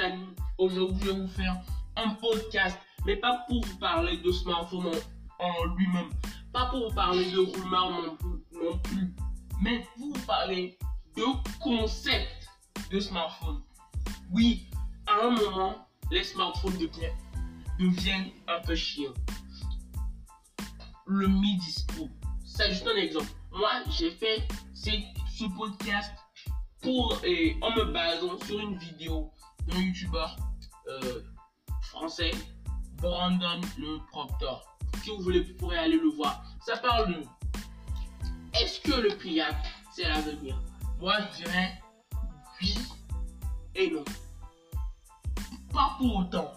amis, aujourd'hui je vais vous faire un podcast, mais pas pour vous parler de smartphone en, lui-même, pas pour vous parler de rumeurs non, plus, mais pour vous parler de concept de smartphone. Oui, à un moment, les smartphones deviennent, deviennent un peu chiants. Le Mi Dispo, c'est juste un exemple. Moi, j'ai fait ce podcast pour, et, en me basant sur une vidéo d'un youtubeur français, Brandon le Proctor. Si vous voulez, vous pourrez aller le voir. Ça parle de est-ce que le pliable, c'est l'avenir? Moi, je dirais oui et non. Pas pour autant.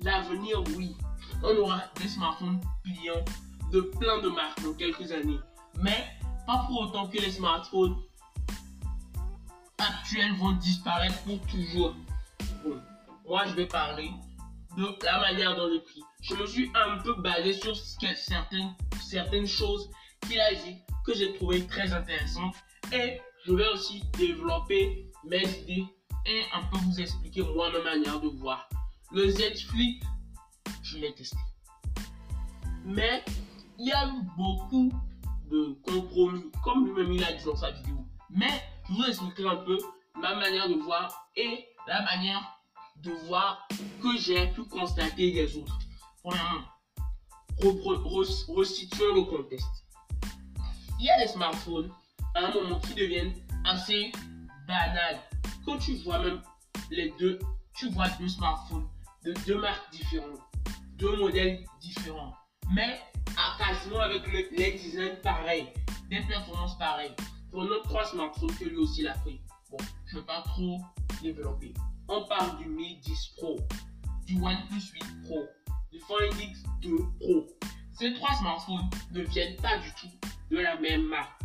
L'avenir, oui. On aura des smartphones pliants de plein de marques dans quelques années. Mais pas pour autant que les smartphones actuels vont disparaître pour toujours. Moi, je vais parler de la manière dont le prix. Je me suis un peu basé sur certaines, certaines choses qu'il a dit que j'ai trouvé très intéressantes et je vais aussi développer mes idées et un peu vous expliquer moi ma manière de voir. Le Z Flip, je l'ai testé. Mais il y a eu beaucoup de compromis, comme lui-même il a dit dans sa vidéo. Mais je vous expliquerai un peu ma manière de voir et la manière de voir que j'ai pu constater des autres. Premièrement, resituons le contexte. Il y a des smartphones à un moment qui deviennent assez banals. Quand tu vois même les deux, tu vois deux smartphones de deux marques différentes, deux modèles différents, mais à quasiment avec les designs pareils, des performances pareilles. Prenons trois smartphones que lui aussi l'a pris. Je ne vais pas trop développer. On parle du Mi 10 Pro, du OnePlus 8 Pro, du Find X2 Pro. Ces trois smartphones ne viennent pas du tout de la même marque.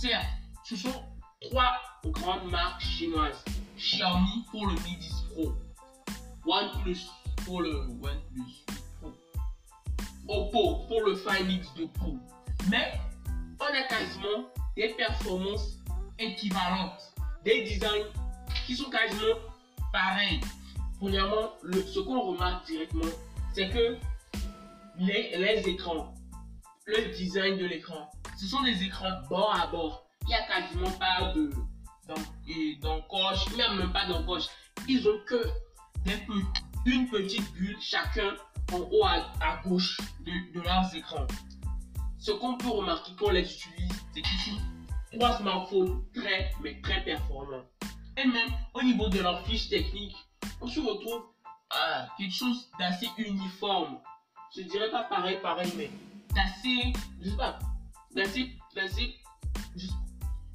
Certes, ce sont trois grandes marques chinoises. Xiaomi pour le Mi 10 Pro, OnePlus pour le OnePlus Pro, Oppo pour le Find X2 Pro. Mais on a quasiment des performances équivalentes, des designs qui sont quasiment pareils. Premièrement, ce qu'on remarque directement, c'est que les, écrans, le design de l'écran, ce sont des écrans bord à bord. Il n'y a quasiment pas de d'encoche, il n'y même pas d'encoche. Ils ont que des une petite bulle chacun en haut à, gauche de, de leurs écrans. Ce qu'on peut remarquer quand on les utilise, c'est qu'ils sont trois smartphones très, mais très performants. Et même au niveau de leur fiche technique, on se retrouve à quelque chose d'assez uniforme. Je dirais pas pareil, pareil, mais d'assez, je sais pas, d'assez, d'assez,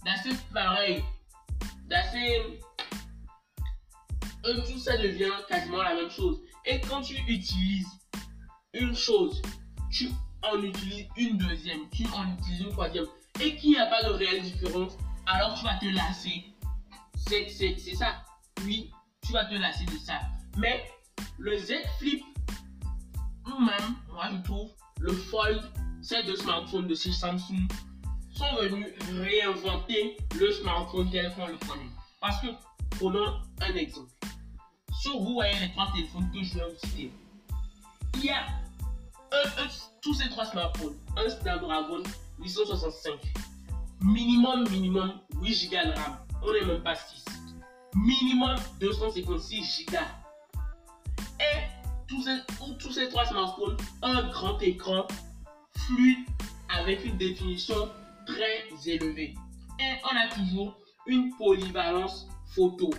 d'assez pareil, d'assez. tout ça devient quasiment la même chose. Et quand tu utilises une chose, tu en utilises une deuxième, tu en utilises une troisième, et qu'il n'y a pas de réelle différence, alors tu vas te lasser. C'est ça. Oui, tu vas te lasser de ça. Mais le Z Flip, même, moi je trouve, le Fold, ces deux smartphones de chez Samsung sont venus réinventer le smartphone tel qu'on le connaît. Parce que, prenons un exemple. Sur vous voyez les trois téléphones que je viens de citer. Il y a tous ces trois smartphones, un Snapdragon 865, minimum, minimum 8 Go de RAM, on n'est même pas 6, minimum 256 Go. Et tous ces, tous ces trois smartphones, un grand écran fluide avec une définition très élevée. Et on a toujours une polyvalence photo.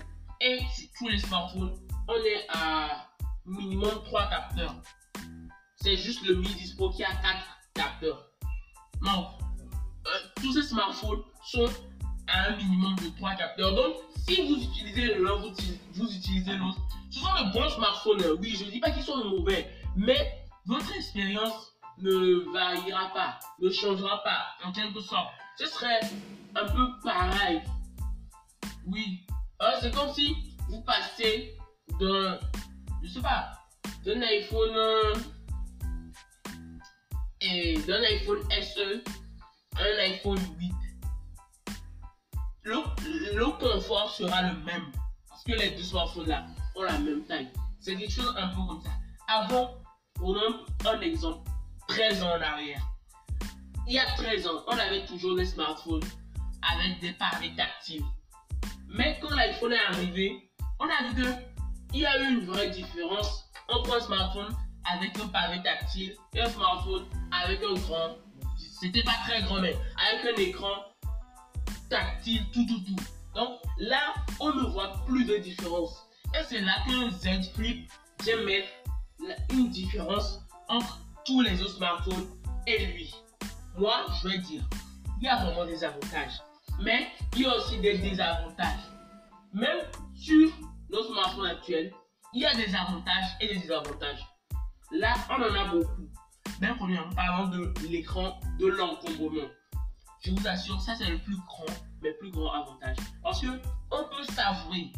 Et sur tous les smartphones, on est à minimum 3 capteurs c'est juste le Mi Dispo qui a 4 capteurs. Donc, euh, tous ces smartphones sont à un minimum de 3 capteurs. Donc, si vous utilisez l'un, vous, vous, utilisez l'autre. Ce sont de bons smartphones. Hein. Oui, je ne dis pas qu'ils sont mauvais, mais votre expérience ne variera pas, ne changera pas en quelque sorte. Ce serait un peu pareil. Oui, euh, c'est comme si vous passez d'un, je sais pas, d'un iPhone euh, et d'un iPhone SE un iPhone 8, le, confort sera le même. Parce que les deux smartphones là ont la même taille. C'est quelque chose un peu comme ça. Avant, prenons un exemple 13 ans en arrière. Il y a 13 ans, on avait toujours des smartphones avec des pavés tactiles. Mais quand l'iPhone est arrivé, on a vu qu'il y a eu une vraie différence entre un smartphone avec un pavé tactile un smartphone avec un grand, c'était pas très grand, mais avec un écran tactile, tout, tout, tout. Donc là, on ne voit plus de différence. Et c'est là que Z Flip vient mettre une différence entre tous les autres smartphones et lui. Moi, je vais dire, il y a vraiment des avantages. Mais il y a aussi des désavantages. Même sur nos smartphones actuels, il y a des avantages et des désavantages. Là, on en a beaucoup. Mais premièrement, parlons de l'écran de l'encombrement. Je vous assure, ça c'est le plus grand, mais plus grand avantage. Parce que on peut savourer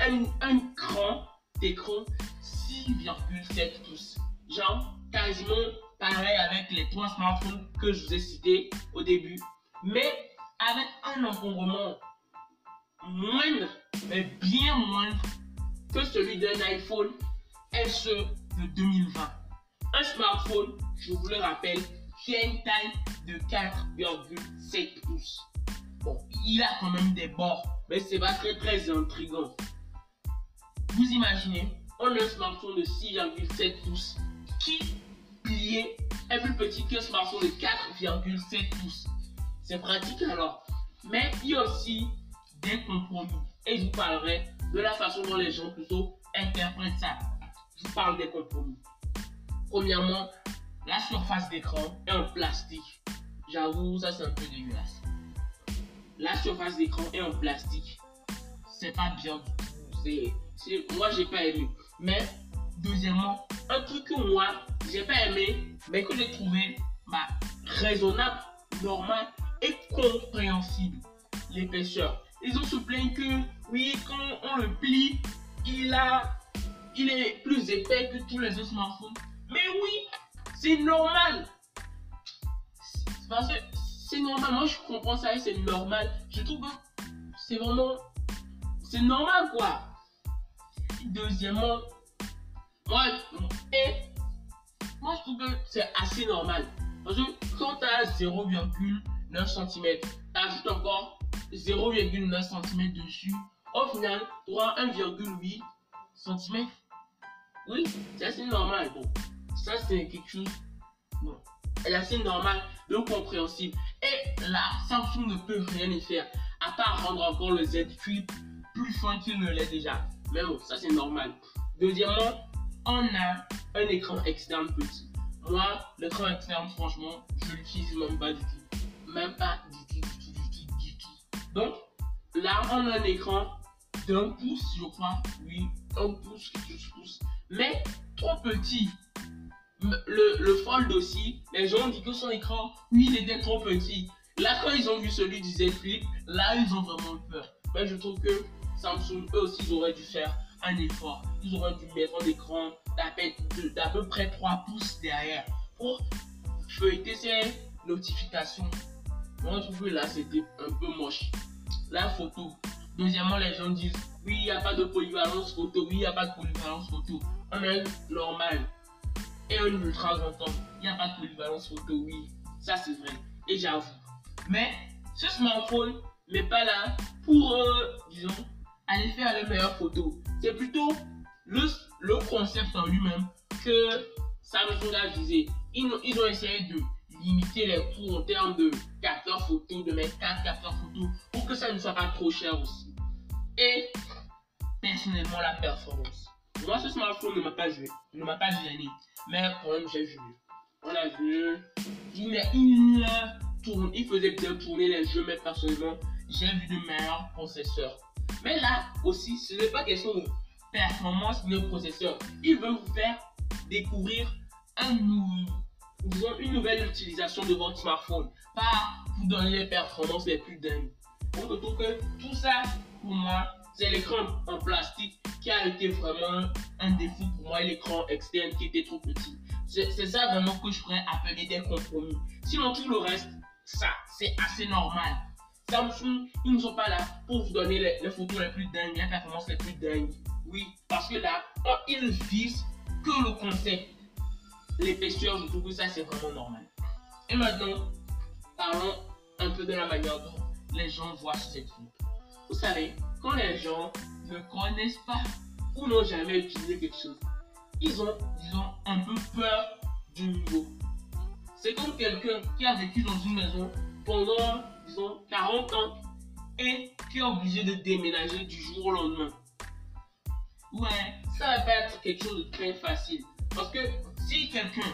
un, un grand écran 6,7 pouces. Genre, quasiment pareil avec les trois smartphones que je vous ai cités au début. Mais avec un encombrement moindre, mais bien moindre que celui d'un iPhone SE de 2020. Un smartphone, je vous le rappelle, qui a une taille de 4,7 pouces. Bon, il a quand même des bords, mais c'est pas très très intrigant. Vous imaginez, on a un smartphone de 6,7 pouces qui, plié, est plus petit qu'un smartphone de 4,7 pouces. C'est pratique alors. Mais il y a aussi des compromis. Et je vous parlerai de la façon dont les gens plutôt interprètent ça. Je vous parle des compromis. Premièrement, la surface d'écran est en plastique. J'avoue, ça c'est un peu dégueulasse. La surface d'écran est en plastique. C'est pas bien tout. moi, j'ai pas aimé. Mais, deuxièmement, un truc que moi, j'ai pas aimé, mais que j'ai trouvé bah, raisonnable, normal et compréhensible. L'épaisseur. Ils ont se plaint que, oui, quand on le plie, il a, il est plus épais que tous les autres smartphones. Mais oui, c'est normal. Parce que c'est normal. Moi, je comprends ça et c'est normal. Je trouve que c'est vraiment, c'est normal quoi. Deuxièmement, moi, moi, je trouve que c'est assez normal. Parce que quand tu as 0,9 cm, ajoutes encore 0,9 cm dessus. Au final, tu auras 1,8 cm. Oui, c'est assez normal. Bon, ça, c'est quelque chose. Bon, c'est assez normal, de compréhensible. Et là, Samsung ne peut rien y faire, à part rendre encore le Z Flip plus fin qu'il ne l'est déjà. Mais bon, ça, c'est normal. Deuxièmement, on a un écran externe petit. Moi, l'écran externe, franchement, je l'utilise même pas du tout. Même pas du tout, du tout, du tout, du tout. Donc, là, on a un écran d'un pouce, je crois. Oui, un pouce, quelque pouce. Mais trop petit. Le, le Fold aussi, les gens dit que son écran, oui, il était trop petit. Là, quand ils ont vu celui du Z Flip, là, ils ont vraiment peur. Mais je trouve que Samsung, eux aussi, ils auraient dû faire un effort. Ils auraient dû mettre un écran d'à peu près 3 pouces derrière pour feuilleter ces notifications. Moi, je trouve que là, c'était un peu moche. La photo. Deuxièmement, les gens disent oui, il n'y a pas de polyvalence photo. Oui, il n'y a pas de polyvalence photo. On a normal et un ultra grand. Il n'y a pas de polyvalence photo. Oui, ça c'est vrai. Et j'avoue. Mais ce smartphone n'est pas là pour, euh, disons, aller faire les meilleures photos. C'est plutôt le, le concept en lui-même que Samsung a visé. Ils, ils, ont essayé de limiter les coûts en termes de capteurs photo, de mettre 4 capteurs photo pour que ça ne soit pas trop cher aussi. Et personnellement, la performance. Moi, ce smartphone ne m'a pas joué, ne m'a pas gêné, mais quand même, j'ai vu. On a vu, il, il, tourne, il faisait bien tourner les jeux, mais personnellement, j'ai vu de meilleurs processeurs. Mais là aussi, ce n'est pas question de performance de processeur. Il veut vous faire découvrir une nouvelle utilisation de votre smartphone. Pas vous donner les performances les plus dingues. On retrouve que tout ça, pour moi, c'est l'écran en plastique qui a été vraiment un défaut pour moi, l'écran externe qui était trop petit. C'est ça vraiment que je pourrais appeler des compromis. Sinon, tout le reste, ça, c'est assez normal. Samsung, ils ne sont pas là pour vous donner les, photos les plus dingues, les performances les plus dingues. Oui, parce que là, ils disent que le concept. L'épaisseur, je trouve que ça, c'est vraiment normal. Et maintenant, parlons un peu de la manière dont les gens voient cette food. Vous savez, quand les gens ne connaissent pas ou n'ont jamais utilisé quelque chose, ils ont, disons, un peu peur du nouveau. C'est comme quelqu'un qui a vécu dans une maison pendant, disons, 40 ans et qui est obligé de déménager du jour au lendemain. Ouais, ça va pas être quelque chose de très facile. Parce que si quelqu'un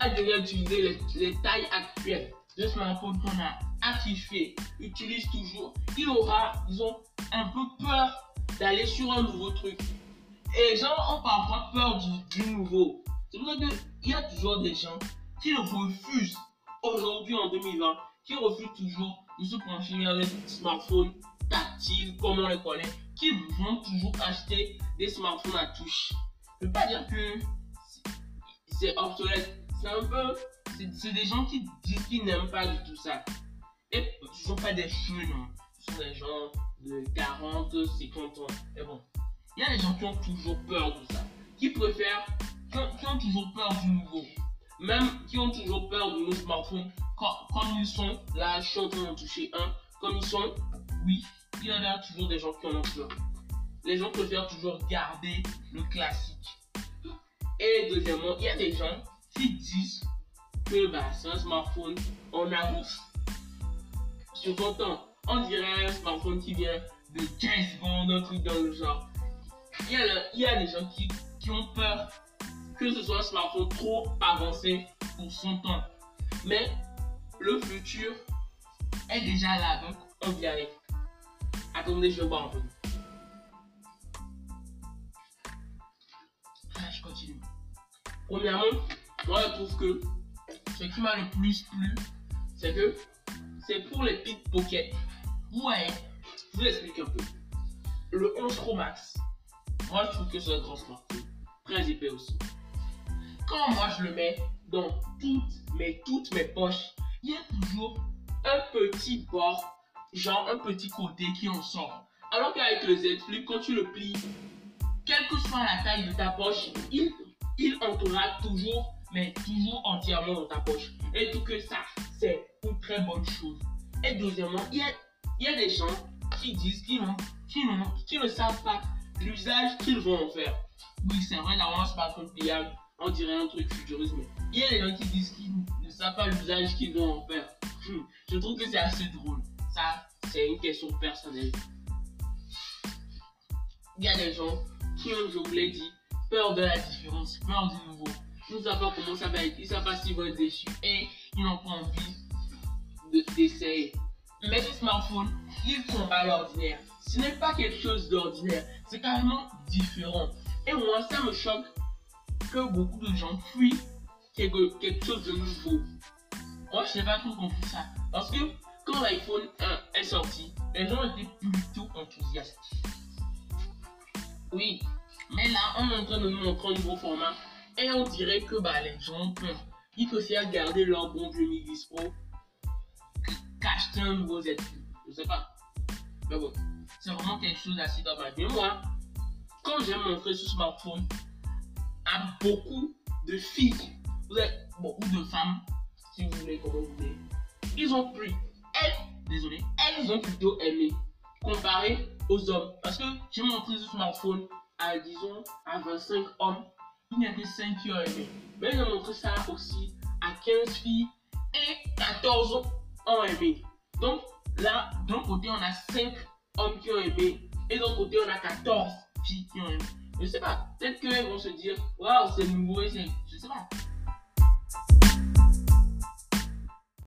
a déjà utilisé les, tailles actuelles de smartphone qu'on a activé, utilise toujours, il aura, disons, un peu peur d'aller sur un nouveau truc. Et les gens ont parfois peur du, nouveau. C'est pour ça qu'il y a toujours des gens qui refusent, aujourd'hui en 2020, qui refusent toujours de se pencher vers les smartphones tactiles, comme on les connaît, qui vont toujours acheter des smartphones à touche. Je ne veux pas dire que c'est obsolète. C'est un peu. C'est des gens qui disent qu'ils n'aiment pas du tout ça. Et sont pas des jeunes, sont des gens de 40, 50 ans. Mais bon, il y a des gens qui ont toujours peur de ça. Qui préfèrent. Qui ont, toujours peur du nouveau. Même qui ont toujours peur de nos smartphones. comme ils sont, là, je suis en train d'en toucher un. Comme ils sont, oui, il y en a toujours des gens qui en ont peur. Les gens préfèrent toujours garder le classique. Et deuxièmement, il y a des gens qui disent que bah, c'est un smartphone en avance sur. On dirait un smartphone qui vient de 15 secondes, un truc dans le genre. Il y a, il y a des gens qui, qui ont peur que ce soit un smartphone trop avancé pour son temps. Mais le futur est déjà là, donc on vit avec. Attendez, je boire un peu. Ah, je continue. Premièrement, moi je trouve que ce qui m'a le plus plu, c'est que c'est pour les pickpockets. Ouais, je vous explique un peu. Le 11 Pro Max, moi je trouve que c'est un grand smartphone. Très épais aussi. Quand moi je le mets dans toutes mes, toutes mes poches, il y a toujours un petit bord genre un petit côté qui en sort. Alors qu'avec le Z Flip, quand tu le plies, quelle que soit la taille de ta poche, il, il entrera toujours, mais toujours entièrement dans ta poche. Et tout que ça, c'est une très bonne chose. Et deuxièmement, il y a, il y a des gens qui disent qu'ils qui, ne savent pas l'usage qu'ils vont en faire. Oui, c'est vrai, là, on pas pliable, on dirait un truc futuriste, mais il y a des gens qui disent qu'ils ne savent pas l'usage qu'ils vont en faire. Hmm, je trouve que c'est assez drôle. Ça, c'est une question personnelle. Il y a des gens qui ont, je vous l'ai dit, peur de la différence, peur du nouveau. Savent pas comment ça va être, ils savent pas s'ils vont être déçus et ils n'ont pas envie d'essayer. Mais ce smartphone, font pas l'ordinaire. Ce n'est pas quelque chose d'ordinaire, c'est carrément différent. Et moi, ça me choque que beaucoup de gens fuient quelque, quelque chose de nouveau. Moi, je n'ai pas trop compris ça. Parce que quand l'iPhone 1 est sorti, les gens étaient plutôt enthousiastes. Oui, mais là, on est en train de nous montrer un nouveau format et on dirait que bah, les gens peur. Ils préfèrent garder leur bon vieux Pro qu'acheter un nouveau Z Je sais pas. Mais bon, c'est vraiment quelque chose d'assez dommage. Mais moi, quand j'ai montré ce smartphone à beaucoup de filles, vous êtes, ou de femmes, si vous voulez, comment vous voulez, ils ont pris elles, désolé, elles ont plutôt aimé comparé aux hommes. Parce que j'ai montré ce smartphone à, disons, à 25 hommes, il n'y a que 5 qui ont aimé. Mais j'ai montré ça aussi à 15 filles et 14 ont aimé. Donc là, d'un côté, on a 5 hommes qui ont aimé et d'un côté, on a 14 filles qui ont aimé. Je sais pas, peut-être qu'elles vont se dire, waouh, c'est nouveau, je sais pas.